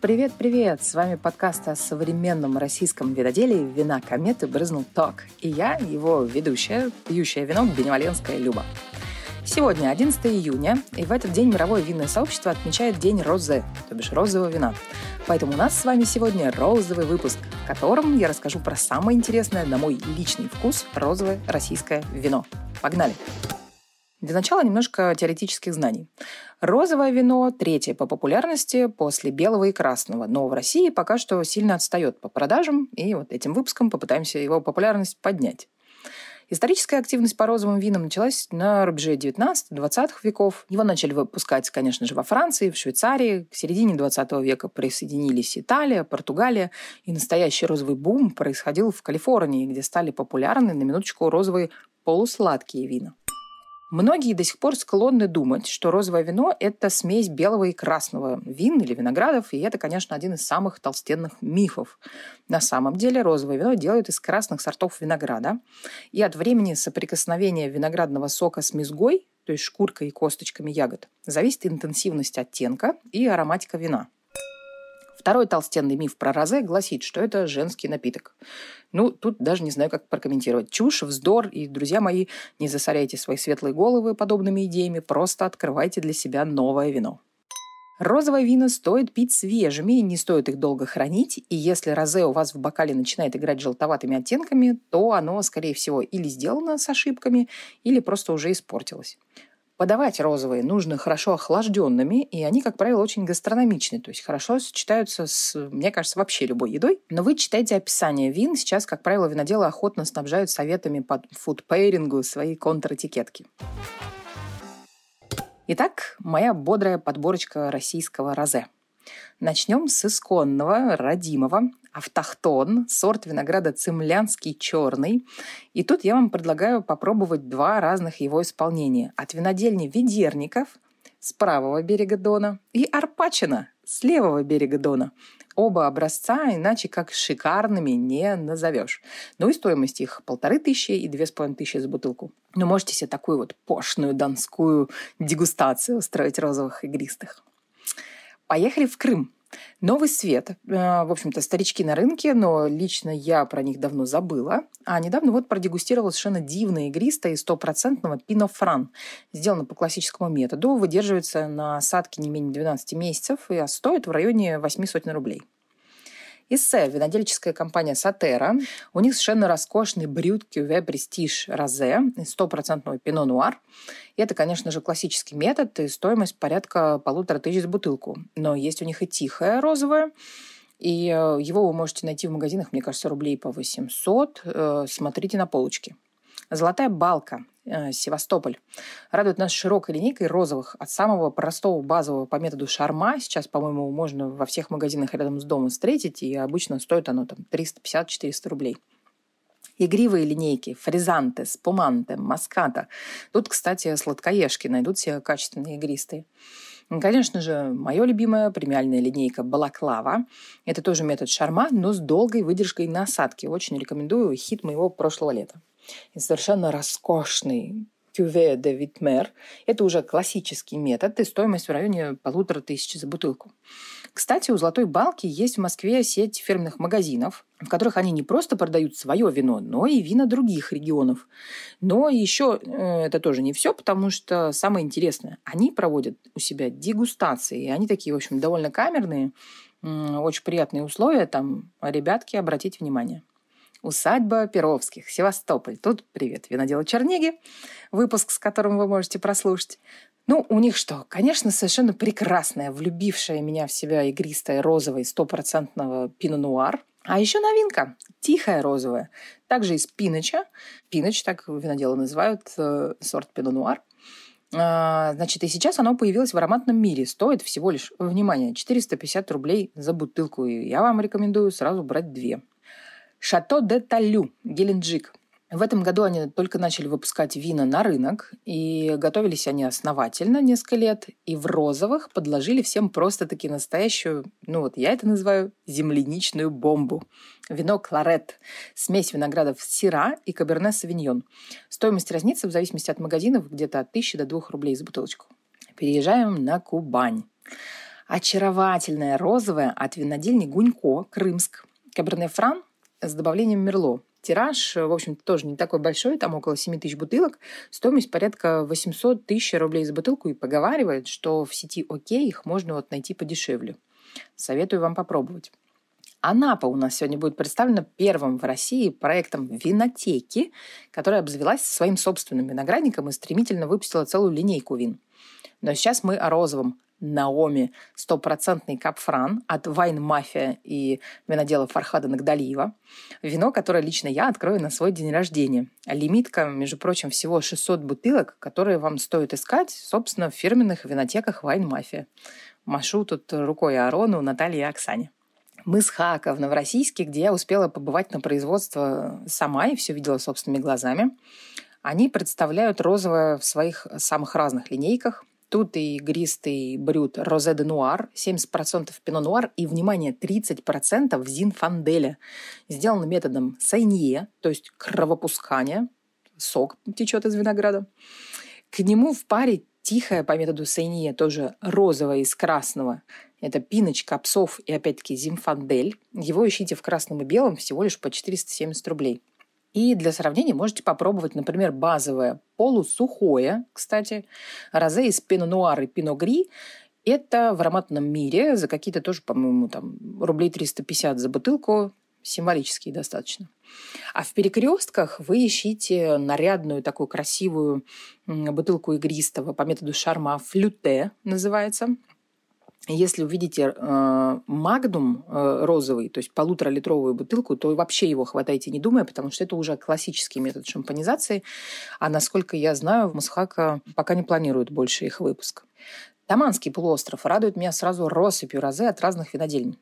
Привет-привет! С вами подкаст о современном российском виноделии «Вина кометы брызнул ток». И я, его ведущая, пьющая вино Беневаленская Люба. Сегодня 11 июня, и в этот день мировое винное сообщество отмечает День розе, то бишь розового вина. Поэтому у нас с вами сегодня розовый выпуск, в котором я расскажу про самое интересное, на мой личный вкус, розовое российское вино. Погнали! Для начала немножко теоретических знаний. Розовое вино третье по популярности после белого и красного, но в России пока что сильно отстает по продажам, и вот этим выпуском попытаемся его популярность поднять. Историческая активность по розовым винам началась на рубеже 19-20 веков. Его начали выпускать, конечно же, во Франции, в Швейцарии. К середине 20 века присоединились Италия, Португалия. И настоящий розовый бум происходил в Калифорнии, где стали популярны, на минуточку, розовые полусладкие вина. Многие до сих пор склонны думать, что розовое вино – это смесь белого и красного вин или виноградов, и это, конечно, один из самых толстенных мифов. На самом деле розовое вино делают из красных сортов винограда, и от времени соприкосновения виноградного сока с мезгой, то есть шкуркой и косточками ягод, зависит интенсивность оттенка и ароматика вина – Второй толстенный миф про розе гласит, что это женский напиток. Ну, тут даже не знаю, как прокомментировать. Чушь, вздор. И, друзья мои, не засоряйте свои светлые головы подобными идеями, просто открывайте для себя новое вино. Розовое вино стоит пить свежими, не стоит их долго хранить, и если розе у вас в бокале начинает играть желтоватыми оттенками, то оно, скорее всего, или сделано с ошибками, или просто уже испортилось. Подавать розовые нужно хорошо охлажденными, и они, как правило, очень гастрономичны, то есть хорошо сочетаются с, мне кажется, вообще любой едой. Но вы читаете описание вин. Сейчас, как правило, виноделы охотно снабжают советами по фудпейрингу свои контратикетки. Итак, моя бодрая подборочка российского розе. Начнем с исконного, родимого, автохтон, сорт винограда цемлянский черный. И тут я вам предлагаю попробовать два разных его исполнения. От винодельни Ведерников с правого берега Дона и Арпачина с левого берега Дона. Оба образца иначе как шикарными не назовешь. Ну и стоимость их полторы тысячи и две с половиной тысячи за бутылку. Но можете себе такую вот пошную донскую дегустацию устроить розовых игристых. Поехали в Крым. Новый свет. Э, в общем-то, старички на рынке, но лично я про них давно забыла. А недавно вот продегустировала совершенно дивное игристое и стопроцентного пино фран. Сделано по классическому методу, выдерживается на осадке не менее 12 месяцев и стоит в районе 8 сотен рублей. Иссе, винодельческая компания Сатера. У них совершенно роскошный брют кюве престиж розе, стопроцентного пино нуар. И это, конечно же, классический метод и стоимость порядка полутора тысяч за бутылку. Но есть у них и тихое розовое, и э, его вы можете найти в магазинах, мне кажется, рублей по 800. Э, смотрите на полочке. Золотая балка. Э, Севастополь. Радует нас широкой линейкой розовых от самого простого базового по методу шарма. Сейчас, по-моему, можно во всех магазинах рядом с домом встретить, и обычно стоит оно там 350-400 рублей. Игривые линейки, фризанты, спуманты, маската. Тут, кстати, сладкоежки найдут себе качественные игристые. Конечно же, мое любимое премиальная линейка Балаклава. Это тоже метод шарма, но с долгой выдержкой насадки. Очень рекомендую хит моего прошлого лета и совершенно роскошный кюве де Витмер. Это уже классический метод и стоимость в районе полутора тысяч за бутылку. Кстати, у «Золотой балки» есть в Москве сеть фирменных магазинов, в которых они не просто продают свое вино, но и вина других регионов. Но еще э, это тоже не все, потому что самое интересное, они проводят у себя дегустации, и они такие, в общем, довольно камерные, очень приятные условия, там, ребятки, обратите внимание. Усадьба Перовских, Севастополь. Тут привет, винодела Черниги, выпуск, с которым вы можете прослушать. Ну, у них что? Конечно, совершенно прекрасная, влюбившая меня в себя игристая розовая стопроцентного пино-нуар. А еще новинка – тихая розовая. Также из пиноча. Пиноч, так виноделы называют э, сорт пино-нуар. А, значит, и сейчас оно появилось в ароматном мире. Стоит всего лишь, внимание, 450 рублей за бутылку. И я вам рекомендую сразу брать две. Шато де Талю, Геленджик. В этом году они только начали выпускать вина на рынок, и готовились они основательно несколько лет, и в розовых подложили всем просто-таки настоящую, ну вот я это называю, земляничную бомбу. Вино Кларет, смесь виноградов Сира и Каберне Савиньон. Стоимость разнится в зависимости от магазинов где-то от 1000 до 2 рублей за бутылочку. Переезжаем на Кубань. очаровательное розовое от винодельни Гунько, Крымск. Каберне Фран с добавлением Мерло. Тираж, в общем-то, тоже не такой большой, там около 7 тысяч бутылок. Стоимость порядка 800 тысяч рублей за бутылку и поговаривает, что в сети ОК их можно вот найти подешевле. Советую вам попробовать. Анапа у нас сегодня будет представлена первым в России проектом винотеки, которая обзавелась своим собственным виноградником и стремительно выпустила целую линейку вин. Но сейчас мы о розовом. Наоми стопроцентный капфран от Вайн Мафия и винодела Фархада Нагдалиева. Вино, которое лично я открою на свой день рождения. Лимитка, между прочим, всего 600 бутылок, которые вам стоит искать, собственно, в фирменных винотеках Вайн Мафия. Машу тут рукой Арону, Наталье и Оксане. Мы с Хака в Новороссийске, где я успела побывать на производство сама и все видела собственными глазами. Они представляют розовое в своих самых разных линейках. Тут и игристый брют Розе де Нуар, 70% Пино Нуар и, внимание, 30% Зинфанделя. Сделано методом сайнье, то есть кровопускания. Сок течет из винограда. К нему в паре тихая по методу сайнье, тоже розовая из красного. Это пиночка, псов и опять-таки зимфандель. Его ищите в красном и белом всего лишь по 470 рублей. И для сравнения можете попробовать, например, базовое полусухое, кстати, розе из пино нуар и пино гри. Это в ароматном мире за какие-то тоже, по-моему, там рублей 350 за бутылку, символические достаточно. А в перекрестках вы ищите нарядную такую красивую бутылку игристого по методу шарма флюте называется – если увидите э, магнум э, розовый, то есть полуторалитровую бутылку, то вообще его хватайте не думая, потому что это уже классический метод шампанизации. А насколько я знаю, в Мусхака пока не планируют больше их выпуск. Таманский полуостров радует меня сразу россыпью розе от разных винодельн.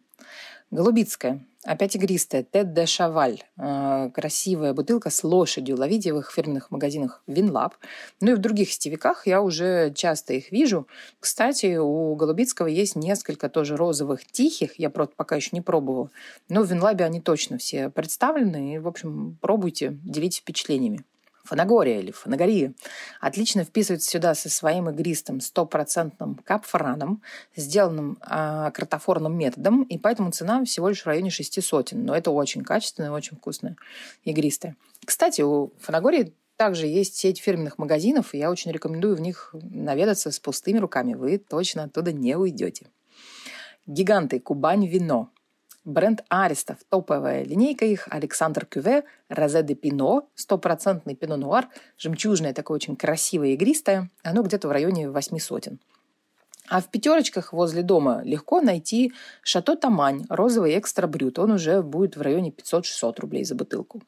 Голубицкая. Опять игристая. Tête de Cheval. Э, красивая бутылка с лошадью. Ловите в их фирменных магазинах Винлаб. Ну и в других сетевиках я уже часто их вижу. Кстати, у Голубицкого есть несколько тоже розовых тихих. Я просто пока еще не пробовала. Но в Винлабе они точно все представлены. И, в общем, пробуйте, делитесь впечатлениями. Фанагория или фанагория, отлично вписывается сюда со своим игристым стопроцентным кабфраном, сделанным э, картофорным методом, и поэтому цена всего лишь в районе шести сотен. Но это очень качественное, очень вкусное игристое. Кстати, у фанагории также есть сеть фирменных магазинов, и я очень рекомендую в них наведаться с пустыми руками. Вы точно оттуда не уйдете. Гиганты Кубань вино. Бренд Аристов, топовая линейка их, Александр Кюве, Розе де Пино, стопроцентный пино нуар, жемчужное, такое очень красивое игристое, оно где-то в районе восьми сотен. А в пятерочках возле дома легко найти Шато Тамань, розовый экстра брют. Он уже будет в районе 500-600 рублей за бутылку.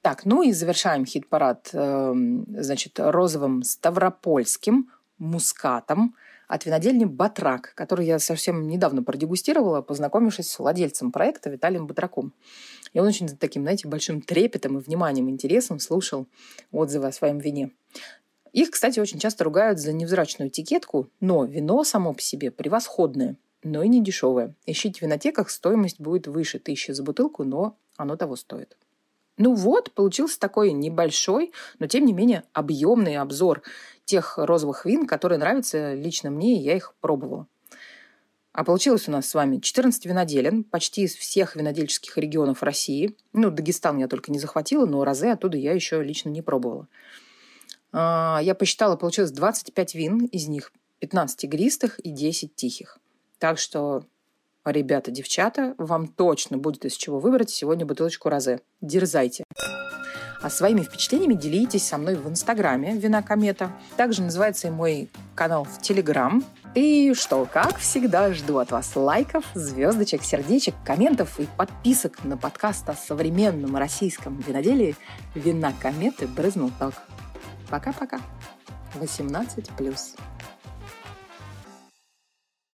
Так, ну и завершаем хит-парад, э, значит, розовым ставропольским мускатом – от винодельни «Батрак», который я совсем недавно продегустировала, познакомившись с владельцем проекта Виталием Батраком. И он очень таким, знаете, большим трепетом и вниманием, интересом слушал отзывы о своем вине. Их, кстати, очень часто ругают за невзрачную этикетку, но вино само по себе превосходное, но и не дешевое. Ищите в винотеках, стоимость будет выше тысячи за бутылку, но оно того стоит. Ну вот, получился такой небольшой, но тем не менее объемный обзор тех розовых вин, которые нравятся лично мне, и я их пробовала. А получилось у нас с вами 14 виноделен, почти из всех винодельческих регионов России. Ну, Дагестан я только не захватила, но розе оттуда я еще лично не пробовала. А, я посчитала, получилось 25 вин, из них 15 игристых и 10 тихих. Так что Ребята, девчата, вам точно будет из чего выбрать сегодня бутылочку розе. Дерзайте. А своими впечатлениями делитесь со мной в Инстаграме «Вина Комета». Также называется и мой канал в Телеграм. И что, как всегда, жду от вас лайков, звездочек, сердечек, комментов и подписок на подкаст о современном российском виноделии «Вина Кометы» брызнул так. Пока-пока. 18+.